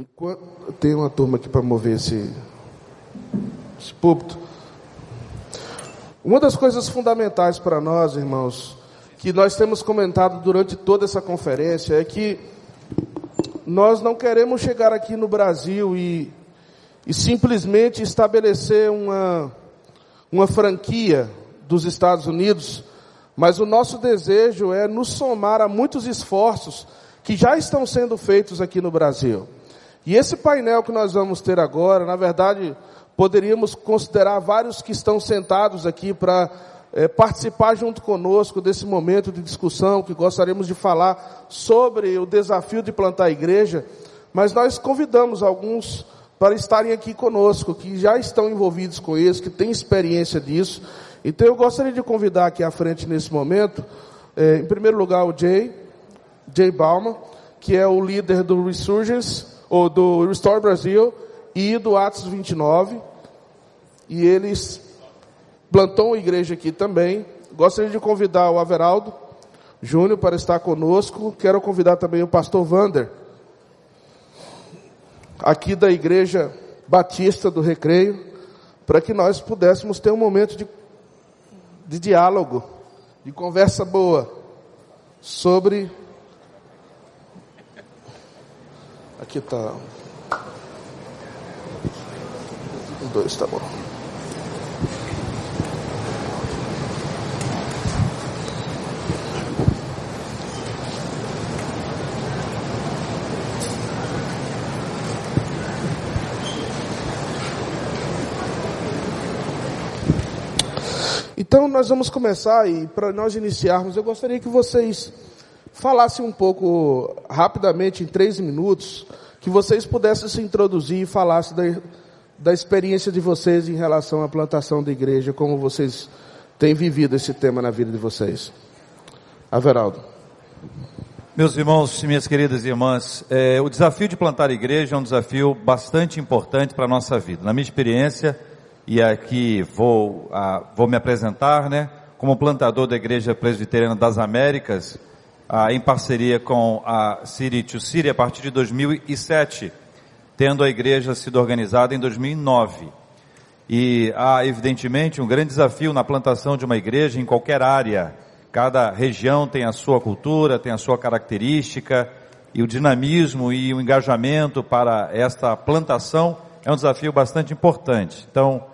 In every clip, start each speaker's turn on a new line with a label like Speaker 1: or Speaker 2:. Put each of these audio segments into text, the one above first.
Speaker 1: Enquanto, tem uma turma aqui para mover esse, esse púlpito. Uma das coisas fundamentais para nós, irmãos, que nós temos comentado durante toda essa conferência é que nós não queremos chegar aqui no Brasil e, e simplesmente estabelecer uma, uma franquia dos Estados Unidos, mas o nosso desejo é nos somar a muitos esforços que já estão sendo feitos aqui no Brasil. E esse painel que nós vamos ter agora, na verdade, poderíamos considerar vários que estão sentados aqui para é, participar junto conosco desse momento de discussão, que gostaríamos de falar sobre o desafio de plantar a igreja, mas nós convidamos alguns para estarem aqui conosco, que já estão envolvidos com isso, que têm experiência disso. Então eu gostaria de convidar aqui à frente nesse momento, é, em primeiro lugar, o Jay, Jay Bauman, que é o líder do Resurgence, ou do Restore Brasil, e do Atos 29 e eles plantou uma igreja aqui também. Gostaria de convidar o Averaldo Júnior para estar conosco. Quero convidar também o pastor Vander, aqui da igreja Batista do Recreio, para que nós pudéssemos ter um momento de, de diálogo, de conversa boa sobre. Aqui está. Dois, tá bom. Então nós vamos começar e para nós iniciarmos, eu gostaria que vocês falassem um pouco rapidamente, em três minutos, que vocês pudessem se introduzir e falassem da, da experiência de vocês em relação à plantação da igreja, como vocês têm vivido esse tema na vida de vocês. Averaldo.
Speaker 2: Meus irmãos e minhas queridas irmãs, é, o desafio de plantar a igreja é um desafio bastante importante para a nossa vida. Na minha experiência, e aqui vou, ah, vou me apresentar, né, como plantador da Igreja Presbiteriana das Américas, ah, em parceria com a City to City a partir de 2007, tendo a igreja sido organizada em 2009. E há, evidentemente, um grande desafio na plantação de uma igreja em qualquer área. Cada região tem a sua cultura, tem a sua característica, e o dinamismo e o engajamento para esta plantação é um desafio bastante importante. Então,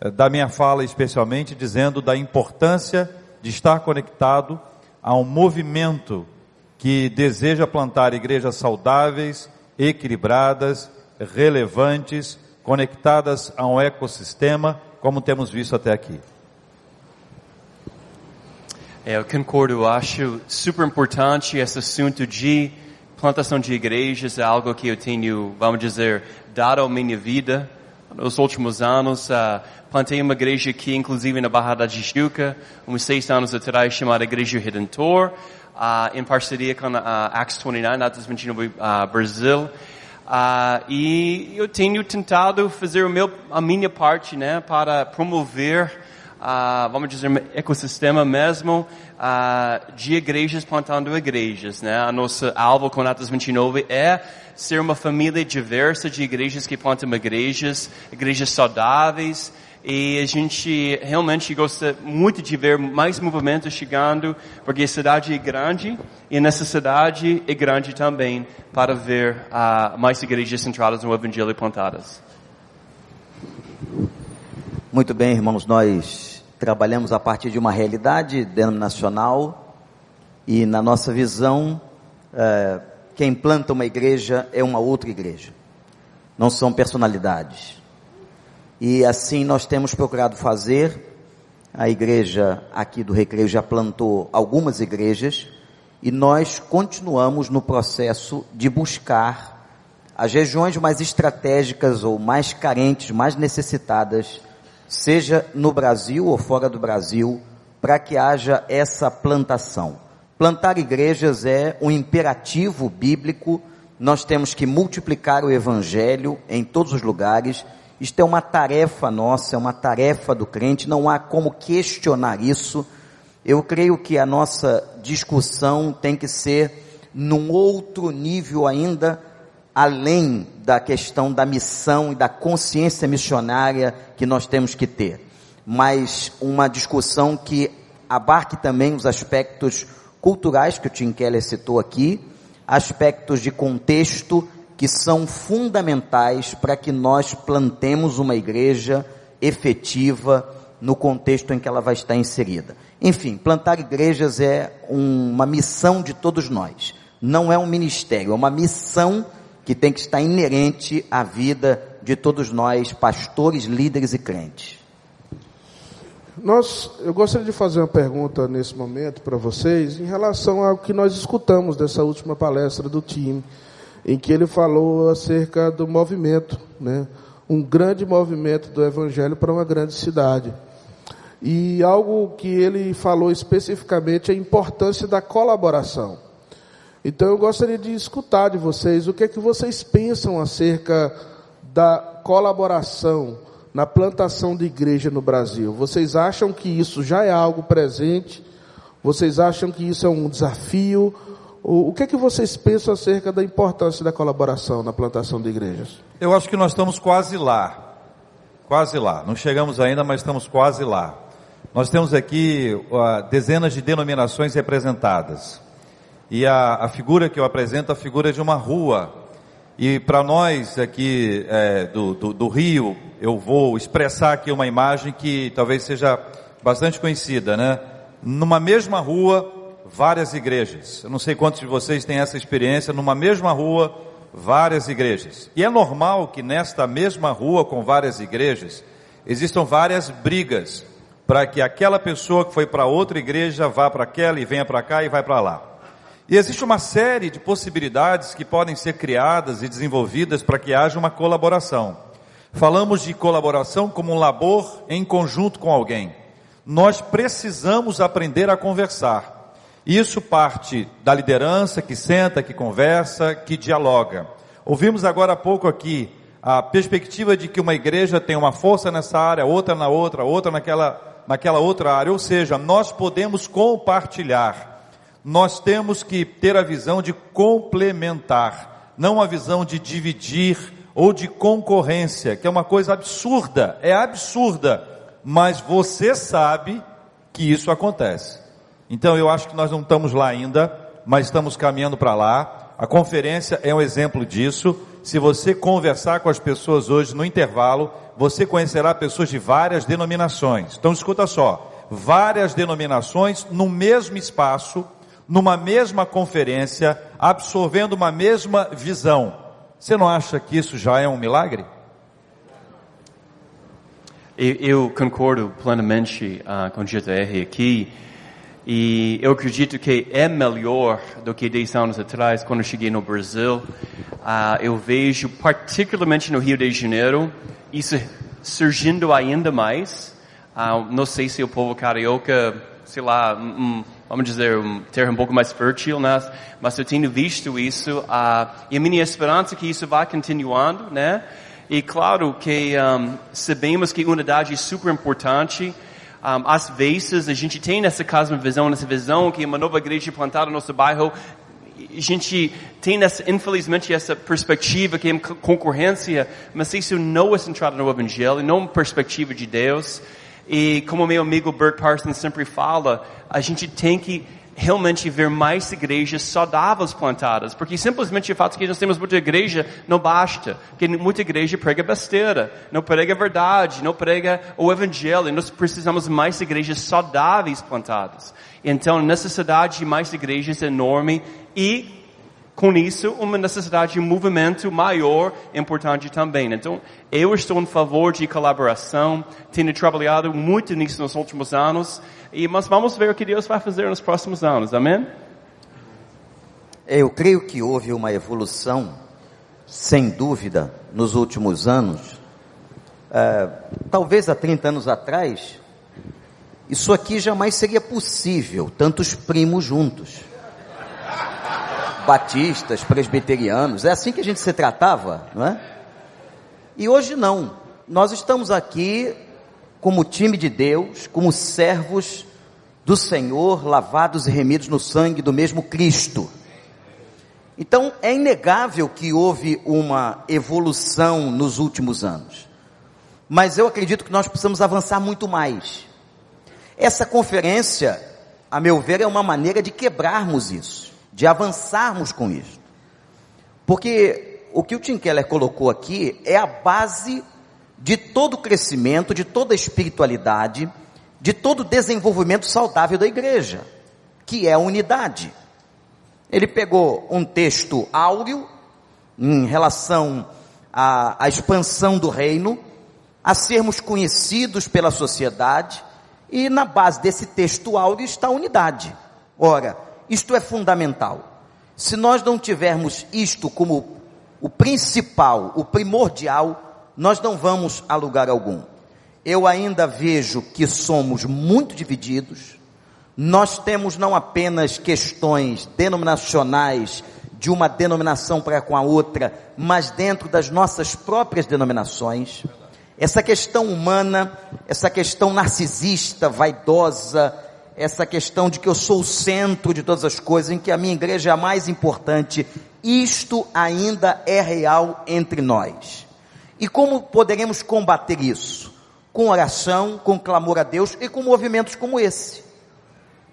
Speaker 2: eh, da minha fala especialmente dizendo da importância de estar conectado a um movimento que deseja plantar igrejas saudáveis, equilibradas, relevantes, conectadas a um ecossistema, como temos visto até aqui.
Speaker 3: É, eu concordo, acho super importante esse assunto de plantação de igrejas, é algo que eu tenho, vamos dizer, dado a minha vida nos últimos anos. Uh, plantei uma igreja aqui, inclusive na Barra da Tijuca, uns seis anos atrás, chamada Igreja Redentor, uh, em parceria com a Acts 29, Atos 29 uh, Brasil. E eu tenho tentado fazer meu, a minha parte, né, para promover, uh, vamos dizer, ecossistema mesmo uh, de igrejas plantando igrejas, né. A nossa alvo com Atos 29 é ser uma família diversa de igrejas que plantam igrejas, igrejas saudáveis, e a gente realmente gosta muito de ver mais movimentos chegando, porque a cidade é grande e nessa cidade é grande também para ver uh, mais igrejas centradas no Evangelho plantadas.
Speaker 4: Muito bem, irmãos, nós trabalhamos a partir de uma realidade denominacional e na nossa visão, uh, quem planta uma igreja é uma outra igreja. Não são personalidades e assim nós temos procurado fazer. A igreja aqui do Recreio já plantou algumas igrejas e nós continuamos no processo de buscar as regiões mais estratégicas ou mais carentes, mais necessitadas, seja no Brasil ou fora do Brasil, para que haja essa plantação. Plantar igrejas é um imperativo bíblico, nós temos que multiplicar o evangelho em todos os lugares. Isto é uma tarefa nossa, é uma tarefa do crente, não há como questionar isso. Eu creio que a nossa discussão tem que ser num outro nível ainda, além da questão da missão e da consciência missionária que nós temos que ter, mas uma discussão que abarque também os aspectos culturais que o Tim Keller citou aqui, aspectos de contexto que são fundamentais para que nós plantemos uma igreja efetiva no contexto em que ela vai estar inserida. Enfim, plantar igrejas é um, uma missão de todos nós. Não é um ministério, é uma missão que tem que estar inerente à vida de todos nós, pastores, líderes e crentes.
Speaker 1: Nós, eu gostaria de fazer uma pergunta nesse momento para vocês em relação ao que nós escutamos dessa última palestra do time, em que ele falou acerca do movimento, né? Um grande movimento do evangelho para uma grande cidade. E algo que ele falou especificamente é a importância da colaboração. Então eu gostaria de escutar de vocês o que é que vocês pensam acerca da colaboração na plantação de igreja no Brasil. Vocês acham que isso já é algo presente? Vocês acham que isso é um desafio? O que é que vocês pensam acerca da importância da colaboração na plantação de igrejas?
Speaker 2: Eu acho que nós estamos quase lá. Quase lá. Não chegamos ainda, mas estamos quase lá. Nós temos aqui uh, dezenas de denominações representadas. E a, a figura que eu apresento, a figura de uma rua. E para nós aqui é, do, do, do Rio, eu vou expressar aqui uma imagem que talvez seja bastante conhecida, né? Numa mesma rua, várias igrejas. Eu não sei quantos de vocês têm essa experiência, numa mesma rua, várias igrejas. E é normal que nesta mesma rua com várias igrejas existam várias brigas para que aquela pessoa que foi para outra igreja vá para aquela e venha para cá e vai para lá. E existe uma série de possibilidades que podem ser criadas e desenvolvidas para que haja uma colaboração. Falamos de colaboração como um labor em conjunto com alguém. Nós precisamos aprender a conversar. Isso parte da liderança que senta, que conversa, que dialoga. Ouvimos agora há pouco aqui a perspectiva de que uma igreja tem uma força nessa área, outra na outra, outra naquela, naquela outra área. Ou seja, nós podemos compartilhar nós temos que ter a visão de complementar, não a visão de dividir ou de concorrência, que é uma coisa absurda, é absurda, mas você sabe que isso acontece. Então eu acho que nós não estamos lá ainda, mas estamos caminhando para lá. A conferência é um exemplo disso. Se você conversar com as pessoas hoje no intervalo, você conhecerá pessoas de várias denominações. Então escuta só, várias denominações no mesmo espaço, numa mesma conferência, absorvendo uma mesma visão. Você não acha que isso já é um milagre?
Speaker 3: Eu, concordo plenamente uh, com o JR aqui. E eu acredito que é melhor do que 10 anos atrás, quando eu cheguei no Brasil. Uh, eu vejo, particularmente no Rio de Janeiro, isso surgindo ainda mais. Uh, não sei se o povo carioca, sei lá, um, vamos dizer, um termo um pouco mais fértil, né? Mas eu tenho visto isso, uh, e a minha esperança é que isso vai continuando, né? E claro que um, sabemos que unidade é super importante. Um, às vezes a gente tem nessa casa uma visão, nessa visão que uma nova igreja plantada no nosso bairro, a gente tem essa, infelizmente essa perspectiva que é concorrência, mas isso não é centrado no Evangelho, não é uma perspectiva de Deus. E como meu amigo Bert Parsons sempre fala, a gente tem que realmente ver mais igrejas saudáveis plantadas, porque simplesmente o fato que nós temos muita igreja não basta, porque muita igreja prega besteira, não prega verdade, não prega o evangelho, nós precisamos mais igrejas saudáveis plantadas. Então necessidade de mais igrejas é enorme e com isso, uma necessidade de movimento maior importante também. Então, eu estou em favor de colaboração, tenho trabalhado muito nisso nos últimos anos, e mas vamos ver o que Deus vai fazer nos próximos anos. Amém?
Speaker 4: Eu creio que houve uma evolução, sem dúvida, nos últimos anos. É, talvez há 30 anos atrás, isso aqui jamais seria possível, tantos primos juntos batistas, presbiterianos, é assim que a gente se tratava, não é? E hoje não. Nós estamos aqui como time de Deus, como servos do Senhor, lavados e remidos no sangue do mesmo Cristo. Então, é inegável que houve uma evolução nos últimos anos. Mas eu acredito que nós precisamos avançar muito mais. Essa conferência, a meu ver, é uma maneira de quebrarmos isso, de avançarmos com isso. Porque o que o Tim Keller colocou aqui é a base de todo o crescimento, de toda espiritualidade, de todo o desenvolvimento saudável da igreja, que é a unidade. Ele pegou um texto áureo em relação à, à expansão do reino, a sermos conhecidos pela sociedade, e na base desse texto áureo está a unidade. Ora, isto é fundamental. Se nós não tivermos isto como o principal, o primordial, nós não vamos a lugar algum. Eu ainda vejo que somos muito divididos, nós temos não apenas questões denominacionais de uma denominação para com a outra, mas dentro das nossas próprias denominações. Essa questão humana, essa questão narcisista, vaidosa, essa questão de que eu sou o centro de todas as coisas, em que a minha igreja é a mais importante, isto ainda é real entre nós. E como poderemos combater isso? Com oração, com clamor a Deus e com movimentos como esse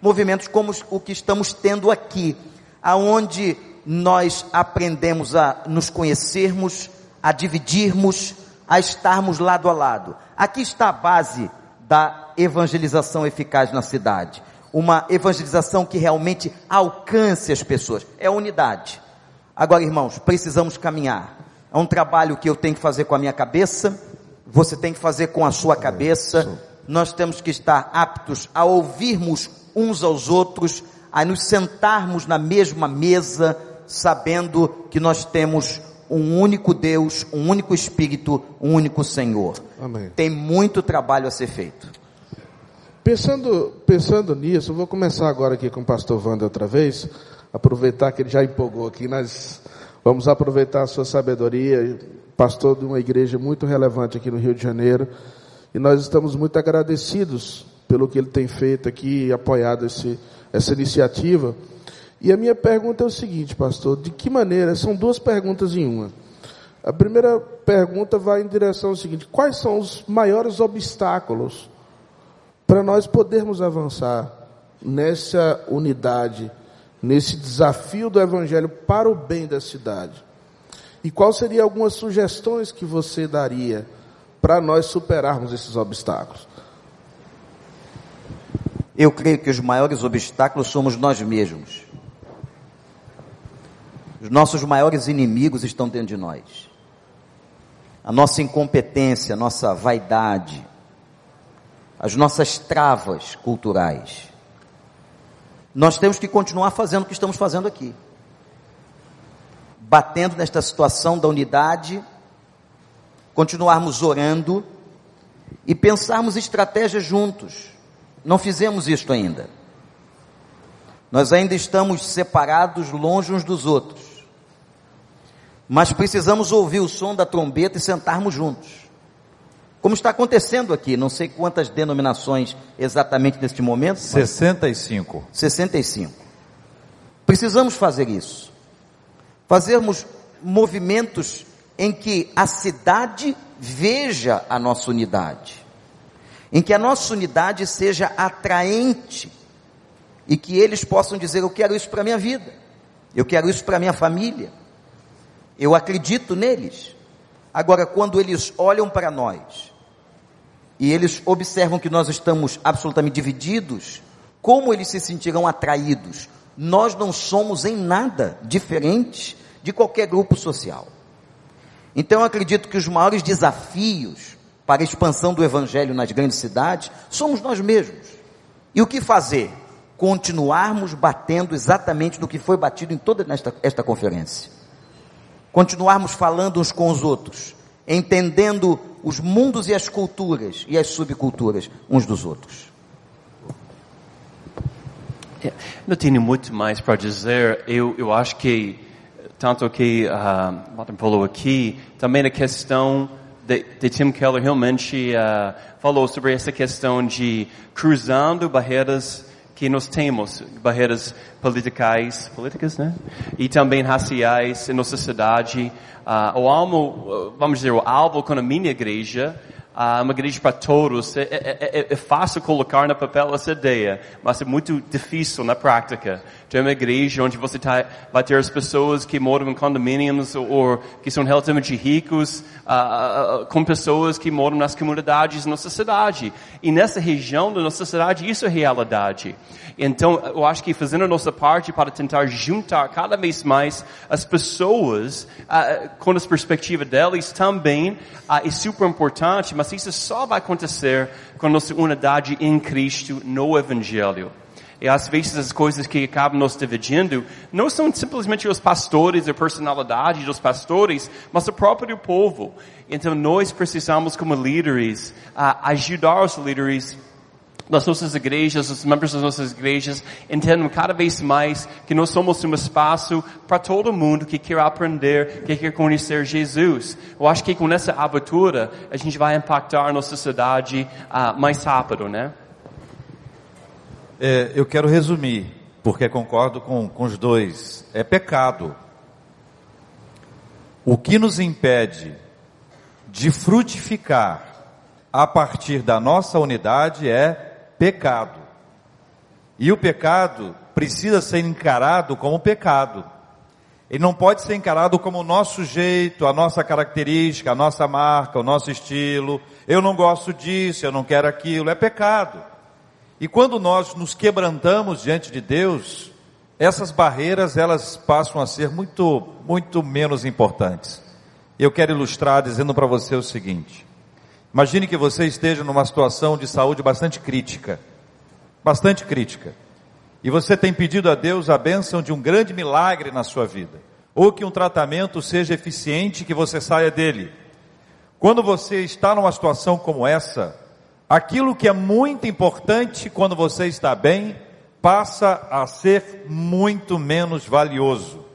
Speaker 4: movimentos como o que estamos tendo aqui, aonde nós aprendemos a nos conhecermos, a dividirmos, a estarmos lado a lado. Aqui está a base da evangelização eficaz na cidade. Uma evangelização que realmente alcance as pessoas. É a unidade. Agora, irmãos, precisamos caminhar. É um trabalho que eu tenho que fazer com a minha cabeça, você tem que fazer com a sua cabeça. Nós temos que estar aptos a ouvirmos uns aos outros, a nos sentarmos na mesma mesa, sabendo que nós temos um único Deus, um único Espírito, um único Senhor. Amém. Tem muito trabalho a ser feito.
Speaker 1: Pensando, pensando nisso, vou começar agora aqui com o pastor Wander outra vez, aproveitar que ele já empolgou aqui, nós vamos aproveitar a sua sabedoria, pastor de uma igreja muito relevante aqui no Rio de Janeiro, e nós estamos muito agradecidos pelo que ele tem feito aqui e apoiado esse, essa iniciativa. E a minha pergunta é o seguinte, pastor: de que maneira? São duas perguntas em uma. A primeira pergunta vai em direção ao seguinte: quais são os maiores obstáculos para nós podermos avançar nessa unidade, nesse desafio do Evangelho para o bem da cidade? E quais seriam algumas sugestões que você daria para nós superarmos esses obstáculos?
Speaker 4: Eu creio que os maiores obstáculos somos nós mesmos. Os nossos maiores inimigos estão dentro de nós. A nossa incompetência, a nossa vaidade, as nossas travas culturais. Nós temos que continuar fazendo o que estamos fazendo aqui. Batendo nesta situação da unidade, continuarmos orando e pensarmos estratégias juntos não fizemos isto ainda. Nós ainda estamos separados, longe uns dos outros. Mas precisamos ouvir o som da trombeta e sentarmos juntos. Como está acontecendo aqui, não sei quantas denominações exatamente neste momento.
Speaker 2: 65.
Speaker 4: 65. Precisamos fazer isso. Fazermos movimentos em que a cidade veja a nossa unidade em que a nossa unidade seja atraente e que eles possam dizer: Eu quero isso para a minha vida, eu quero isso para a minha família, eu acredito neles. Agora, quando eles olham para nós e eles observam que nós estamos absolutamente divididos, como eles se sentirão atraídos? Nós não somos em nada diferentes de qualquer grupo social. Então, eu acredito que os maiores desafios para a expansão do evangelho nas grandes cidades somos nós mesmos. E o que fazer? Continuarmos batendo exatamente no que foi batido em toda esta, esta conferência. Continuarmos falando uns com os outros, entendendo os mundos e as culturas e as subculturas uns dos outros.
Speaker 3: É, não tenho muito mais para dizer. Eu, eu acho que, tanto que uh, Martin falou aqui, também a questão de, de Tim Keller realmente uh, falou sobre essa questão de cruzando barreiras que nós temos, barreiras politicais, políticas, né? E também raciais em nossa cidade. Uh, o alvo, vamos dizer, o alvo com a minha igreja ah, uma igreja para todos. É, é, é, é, fácil colocar no papel essa ideia, mas é muito difícil na prática. Tem uma igreja onde você tá, vai ter as pessoas que moram em condomínios ou, ou que são relativamente ricos, ah, com pessoas que moram nas comunidades da nossa cidade. E nessa região da nossa cidade, isso é realidade. Então, eu acho que fazendo a nossa parte para tentar juntar cada vez mais as pessoas uh, com as perspectivas deles também uh, é super importante, mas isso só vai acontecer com nossa unidade em Cristo no Evangelho. E às vezes as coisas que acabam nos dividindo não são simplesmente os pastores, a personalidade dos pastores, mas o próprio povo. Então nós precisamos como líderes uh, ajudar os líderes das nossas igrejas, os membros das nossas igrejas, entendam cada vez mais que nós somos um espaço para todo mundo que quer aprender, que quer conhecer Jesus. Eu acho que com essa abertura a gente vai impactar a nossa cidade uh, mais rápido, né?
Speaker 2: É, eu quero resumir, porque concordo com, com os dois. É pecado. O que nos impede de frutificar a partir da nossa unidade é pecado. E o pecado precisa ser encarado como pecado. Ele não pode ser encarado como o nosso jeito, a nossa característica, a nossa marca, o nosso estilo. Eu não gosto disso, eu não quero aquilo. É pecado. E quando nós nos quebrantamos diante de Deus, essas barreiras elas passam a ser muito, muito menos importantes. Eu quero ilustrar dizendo para você o seguinte: Imagine que você esteja numa situação de saúde bastante crítica, bastante crítica, e você tem pedido a Deus a bênção de um grande milagre na sua vida, ou que um tratamento seja eficiente que você saia dele. Quando você está numa situação como essa, aquilo que é muito importante quando você está bem, passa a ser muito menos valioso.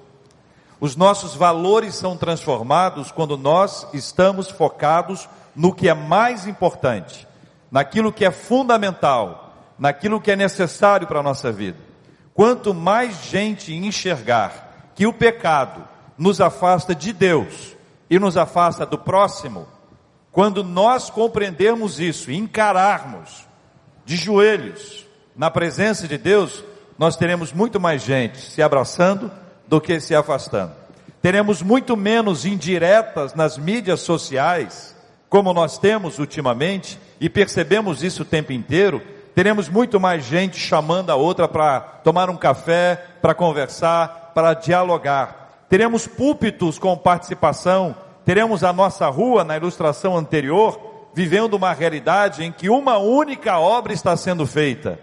Speaker 2: Os nossos valores são transformados quando nós estamos focados no que é mais importante, naquilo que é fundamental, naquilo que é necessário para a nossa vida. Quanto mais gente enxergar que o pecado nos afasta de Deus e nos afasta do próximo, quando nós compreendermos isso e encararmos de joelhos na presença de Deus, nós teremos muito mais gente se abraçando do que se afastando. Teremos muito menos indiretas nas mídias sociais como nós temos ultimamente, e percebemos isso o tempo inteiro, teremos muito mais gente chamando a outra para tomar um café, para conversar, para dialogar. Teremos púlpitos com participação, teremos a nossa rua, na ilustração anterior, vivendo uma realidade em que uma única obra está sendo feita,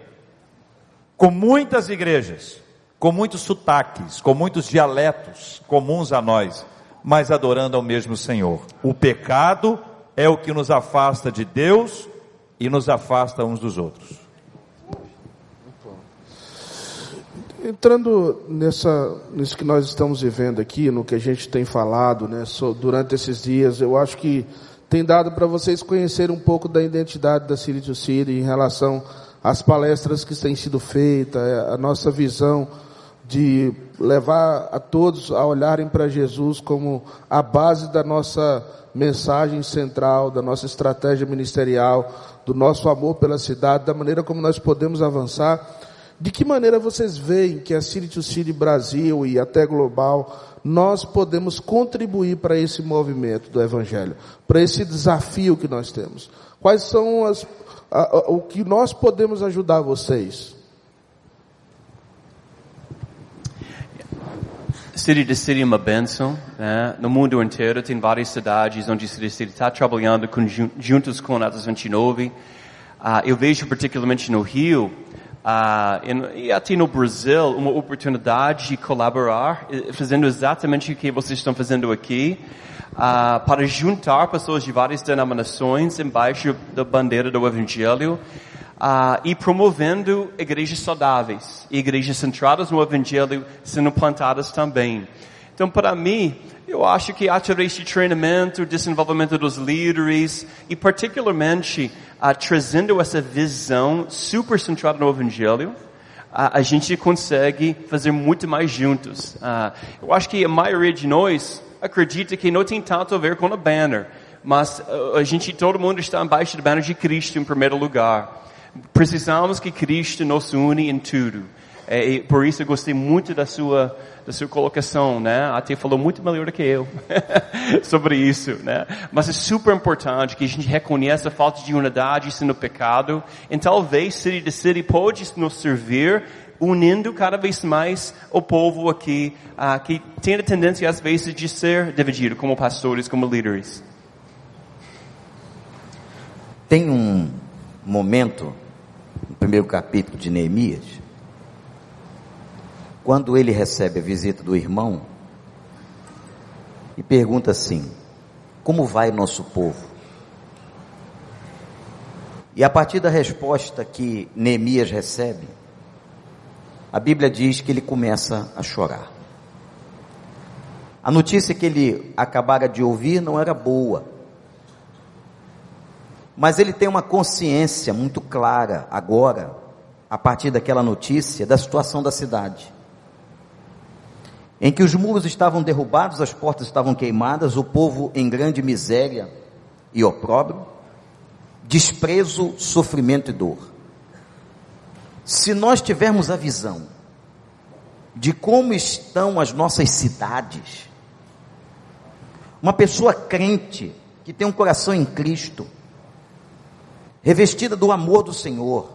Speaker 2: com muitas igrejas, com muitos sotaques, com muitos dialetos comuns a nós, mas adorando ao mesmo Senhor. O pecado é o que nos afasta de Deus e nos afasta uns dos outros.
Speaker 1: Entrando nessa, nisso que nós estamos vivendo aqui, no que a gente tem falado, né, durante esses dias, eu acho que tem dado para vocês conhecerem um pouco da identidade da City to City em relação às palestras que têm sido feitas, é, a nossa visão de levar a todos a olharem para Jesus como a base da nossa mensagem central, da nossa estratégia ministerial, do nosso amor pela cidade, da maneira como nós podemos avançar. De que maneira vocês veem que a City to City Brasil e até global, nós podemos contribuir para esse movimento do Evangelho, para esse desafio que nós temos? Quais são as, a, a, o que nós podemos ajudar vocês?
Speaker 3: City de City é uma benção. Né? No mundo inteiro tem várias cidades onde City City está trabalhando com, juntos com a Atos 29. Uh, eu vejo particularmente no Rio e até no Brasil uma oportunidade de colaborar, fazendo exatamente o que vocês estão fazendo aqui. Uh, para juntar pessoas de várias denominações embaixo da bandeira do Evangelho uh, e promovendo igrejas saudáveis, igrejas centradas no Evangelho sendo plantadas também. Então, para mim, eu acho que através de treinamento, desenvolvimento dos líderes e particularmente uh, trazendo essa visão super centrada no Evangelho, a, a gente consegue fazer muito mais juntos. Uh, eu acho que a maioria de nós acredita que não tem tanto a ver com a banner, mas uh, a gente, todo mundo está embaixo do banner de Cristo em primeiro lugar. Precisamos que Cristo nos une em tudo. É, por isso eu gostei muito da sua, da sua colocação, né? Até falou muito melhor do que eu sobre isso, né? Mas é super importante que a gente reconheça a falta de unidade sendo pecado. E talvez City de City pode nos servir unindo cada vez mais o povo aqui, uh, que tem a tendência às vezes de ser dividido como pastores, como líderes.
Speaker 4: Tem um momento no primeiro capítulo de Neemias quando ele recebe a visita do irmão e pergunta assim: Como vai nosso povo? E a partir da resposta que Neemias recebe, a Bíblia diz que ele começa a chorar. A notícia que ele acabara de ouvir não era boa, mas ele tem uma consciência muito clara agora, a partir daquela notícia, da situação da cidade em que os muros estavam derrubados, as portas estavam queimadas, o povo em grande miséria e opróbrio, desprezo, sofrimento e dor. Se nós tivermos a visão de como estão as nossas cidades, uma pessoa crente que tem um coração em Cristo, revestida do amor do Senhor,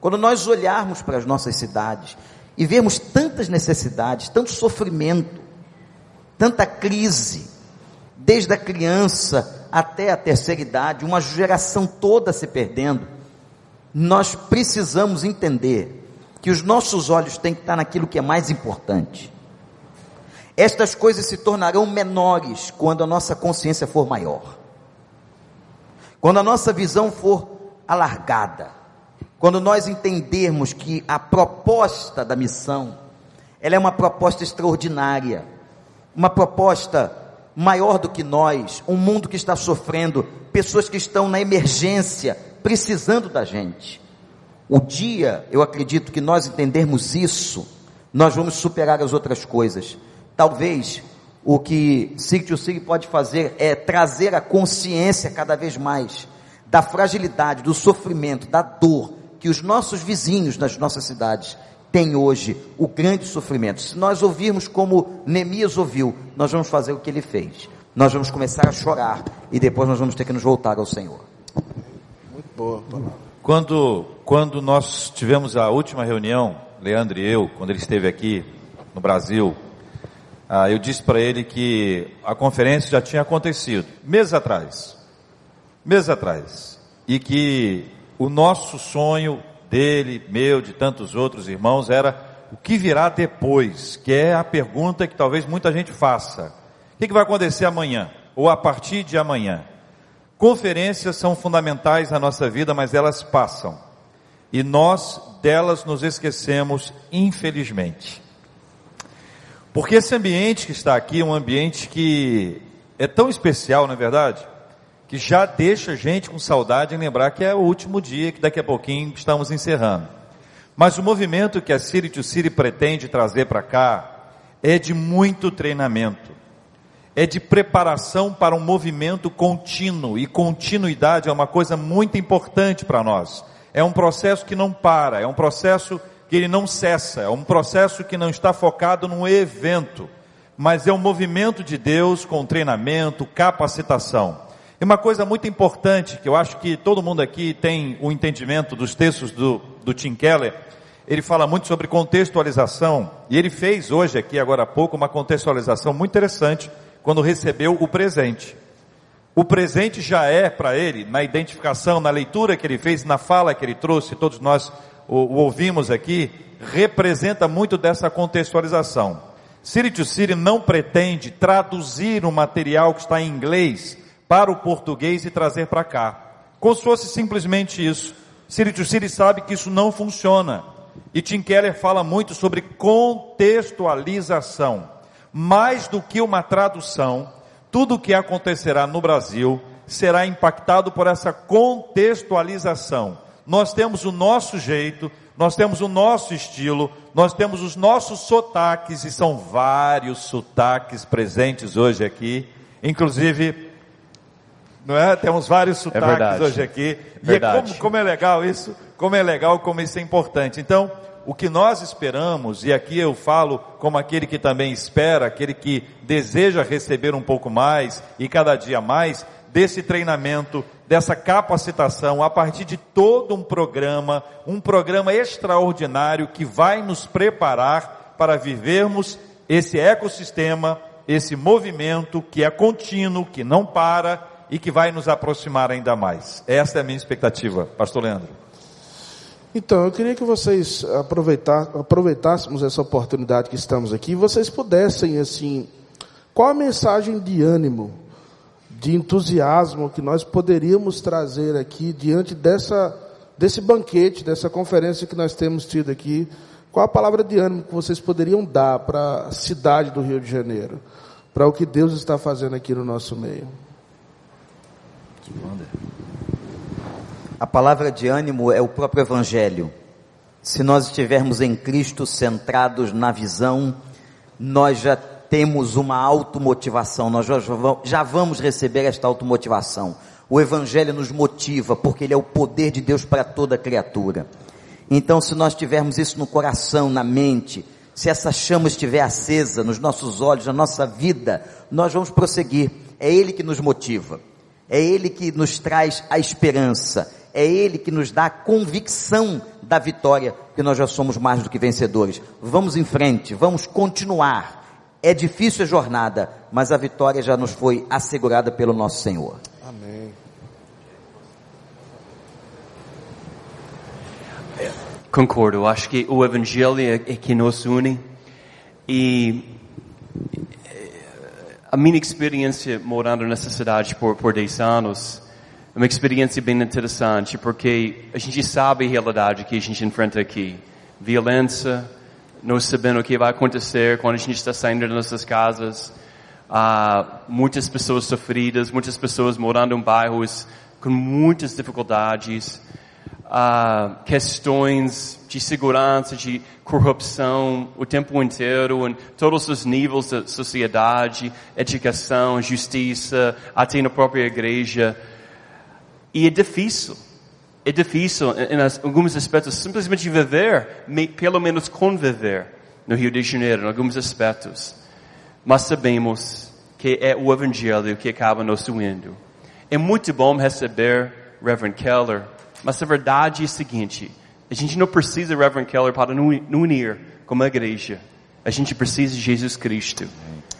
Speaker 4: quando nós olharmos para as nossas cidades e vemos tantas necessidades, tanto sofrimento, tanta crise, desde a criança até a terceira idade, uma geração toda se perdendo, nós precisamos entender que os nossos olhos têm que estar naquilo que é mais importante. Estas coisas se tornarão menores quando a nossa consciência for maior. Quando a nossa visão for alargada quando nós entendermos que a proposta da missão, ela é uma proposta extraordinária, uma proposta maior do que nós, um mundo que está sofrendo, pessoas que estão na emergência, precisando da gente. O dia, eu acredito que nós entendermos isso, nós vamos superar as outras coisas. Talvez o que Sig Sig pode fazer é trazer a consciência cada vez mais da fragilidade, do sofrimento, da dor, que os nossos vizinhos nas nossas cidades têm hoje o grande sofrimento. Se nós ouvirmos como Neemias ouviu, nós vamos fazer o que ele fez. Nós vamos começar a chorar e depois nós vamos ter que nos voltar ao Senhor.
Speaker 2: Muito boa palavra. Quando, quando nós tivemos a última reunião, Leandro e eu, quando ele esteve aqui no Brasil, ah, eu disse para ele que a conferência já tinha acontecido, meses atrás. Meses atrás. E que o nosso sonho dele, meu, de tantos outros irmãos, era o que virá depois, que é a pergunta que talvez muita gente faça. O que, vai acontecer amanhã? Ou a partir de amanhã? Conferências são fundamentais na nossa vida, mas elas passam. E nós delas nos esquecemos, infelizmente. Porque esse ambiente que está aqui é um ambiente que é tão especial, não é verdade? Que já deixa a gente com saudade em lembrar que é o último dia, que daqui a pouquinho estamos encerrando. Mas o movimento que a City to City pretende trazer para cá é de muito treinamento, é de preparação para um movimento contínuo, e continuidade é uma coisa muito importante para nós. É um processo que não para, é um processo que ele não cessa, é um processo que não está focado num evento, mas é um movimento de Deus com treinamento, capacitação. E uma coisa muito importante, que eu acho que todo mundo aqui tem o um entendimento dos textos do, do Tim Keller, ele fala muito sobre contextualização, e ele fez hoje aqui, agora há pouco, uma contextualização muito interessante, quando recebeu o presente. O presente já é para ele, na identificação, na leitura que ele fez, na fala que ele trouxe, todos nós o, o ouvimos aqui, representa muito dessa contextualização. City to City não pretende traduzir um material que está em inglês para o português e trazer para cá. Como se fosse simplesmente isso. To City sabe que isso não funciona. E Tim Keller fala muito sobre contextualização. Mais do que uma tradução, tudo o que acontecerá no Brasil será impactado por essa contextualização. Nós temos o nosso jeito, nós temos o nosso estilo, nós temos os nossos sotaques, e são vários sotaques presentes hoje aqui, inclusive, não é? Temos vários sotaques hoje aqui, e é como, como é legal isso, como é legal, como isso é importante. Então, o que nós esperamos, e aqui eu falo como aquele que também espera, aquele que deseja receber um pouco mais e cada dia mais, desse treinamento, dessa capacitação, a partir de todo um programa, um programa extraordinário que vai nos preparar para vivermos esse ecossistema, esse movimento que é contínuo, que não para e que vai nos aproximar ainda mais. Essa é a minha expectativa, Pastor Leandro.
Speaker 1: Então, eu queria que vocês aproveitar, aproveitássemos essa oportunidade que estamos aqui e vocês pudessem, assim, qual a mensagem de ânimo, de entusiasmo que nós poderíamos trazer aqui diante dessa, desse banquete, dessa conferência que nós temos tido aqui? Qual a palavra de ânimo que vocês poderiam dar para a cidade do Rio de Janeiro? Para o que Deus está fazendo aqui no nosso meio?
Speaker 4: A palavra de ânimo é o próprio Evangelho. Se nós estivermos em Cristo centrados na visão, nós já temos uma automotivação, nós já vamos receber esta automotivação. O Evangelho nos motiva, porque ele é o poder de Deus para toda criatura. Então, se nós tivermos isso no coração, na mente, se essa chama estiver acesa nos nossos olhos, na nossa vida, nós vamos prosseguir. É Ele que nos motiva. É Ele que nos traz a esperança é Ele que nos dá a convicção da vitória, que nós já somos mais do que vencedores. Vamos em frente, vamos continuar. É difícil a jornada, mas a vitória já nos foi assegurada pelo nosso Senhor.
Speaker 1: Amém.
Speaker 3: Concordo, acho que o Evangelho é, é que nos une e a minha experiência morando nessa cidade por, por 10 anos, é uma experiência bem interessante, porque a gente sabe a realidade que a gente enfrenta aqui. Violência, não sabendo o que vai acontecer quando a gente está saindo das nossas casas. Uh, muitas pessoas sofridas, muitas pessoas morando em bairros com muitas dificuldades. Uh, questões de segurança, de corrupção o tempo inteiro, em todos os níveis da sociedade, educação, justiça, até na própria igreja. E é difícil. É difícil, em, alguns aspectos, simplesmente viver, pelo menos conviver no Rio de Janeiro, em alguns aspectos. Mas sabemos que é o Evangelho que acaba nos unindo. É muito bom receber Reverend Keller, mas a verdade é a seguinte, a gente não precisa Reverend Keller para unir como igreja. A gente precisa de Jesus Cristo.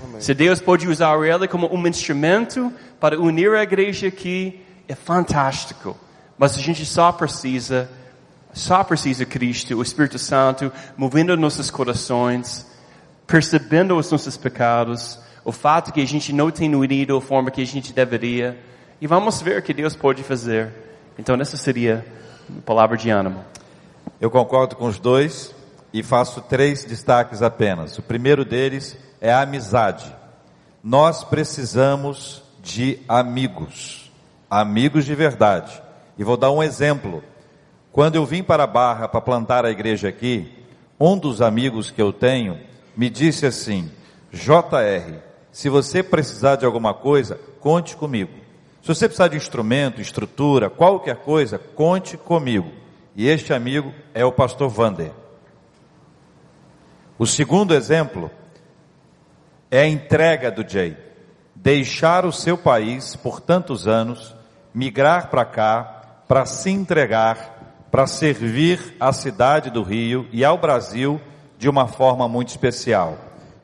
Speaker 3: Amém. Se Deus pode usar ele como um instrumento para unir a igreja aqui, é fantástico. Mas a gente só precisa, só precisa Cristo, o Espírito Santo, movendo nossos corações, percebendo os nossos pecados, o fato que a gente não tem unido a forma que a gente deveria, e vamos ver o que Deus pode fazer. Então essa seria a palavra de ânimo.
Speaker 2: Eu concordo com os dois e faço três destaques apenas. O primeiro deles é a amizade. Nós precisamos de amigos amigos de verdade. E vou dar um exemplo. Quando eu vim para a Barra para plantar a igreja aqui, um dos amigos que eu tenho me disse assim: JR, se você precisar de alguma coisa, conte comigo. Se você precisar de instrumento, estrutura, qualquer coisa, conte comigo. E este amigo é o pastor Vander. O segundo exemplo é a entrega do Jay. Deixar o seu país por tantos anos migrar para cá para se entregar, para servir a cidade do Rio e ao Brasil de uma forma muito especial.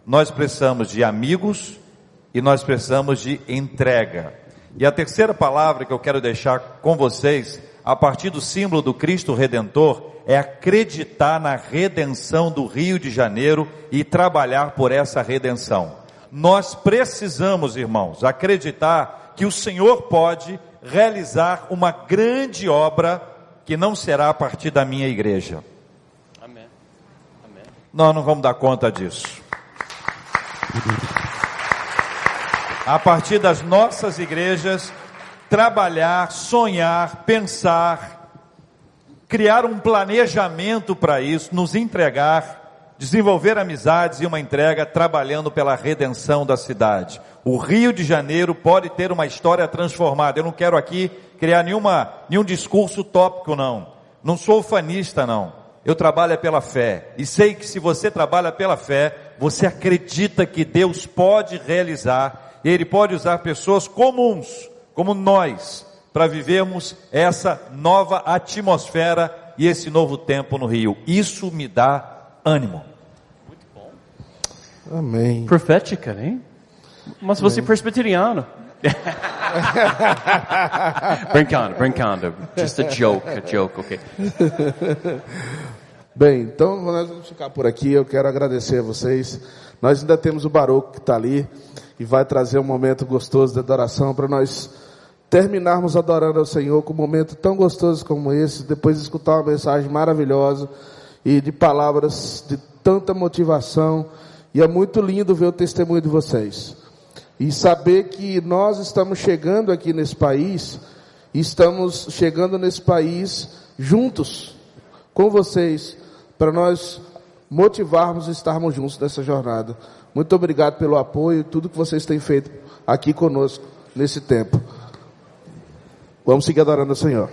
Speaker 2: Nós precisamos de amigos e nós precisamos de entrega. E a terceira palavra que eu quero deixar com vocês, a partir do símbolo do Cristo Redentor, é acreditar na redenção do Rio de Janeiro e trabalhar por essa redenção. Nós precisamos, irmãos, acreditar que o Senhor pode realizar uma grande obra que não será a partir da minha igreja. Amém. Amém. Nós não vamos dar conta disso. A partir das nossas igrejas, trabalhar, sonhar, pensar criar um planejamento para isso, nos entregar, desenvolver amizades e uma entrega trabalhando pela redenção da cidade. O Rio de Janeiro pode ter uma história transformada. Eu não quero aqui criar nenhuma, nenhum discurso tópico, não. Não sou fanista, não. Eu trabalho pela fé. E sei que se você trabalha pela fé, você acredita que Deus pode realizar. E Ele pode usar pessoas comuns, como nós, para vivermos essa nova atmosfera e esse novo tempo no Rio. Isso me dá ânimo.
Speaker 3: Muito bom.
Speaker 1: Amém.
Speaker 3: Profética, hein? Mas você é presbiteriano. brincando, brincando. Just a joke, a joke, ok.
Speaker 1: Bem, então nós vamos ficar por aqui. Eu quero agradecer a vocês. Nós ainda temos o Baroco que está ali e vai trazer um momento gostoso de adoração para nós terminarmos adorando ao Senhor com um momento tão gostoso como esse, depois de escutar uma mensagem maravilhosa e de palavras de tanta motivação. E é muito lindo ver o testemunho de vocês. E saber que nós estamos chegando aqui nesse país, estamos chegando nesse país juntos com vocês, para nós motivarmos e estarmos juntos nessa jornada. Muito obrigado pelo apoio e tudo que vocês têm feito aqui conosco nesse tempo. Vamos seguir adorando o Senhor.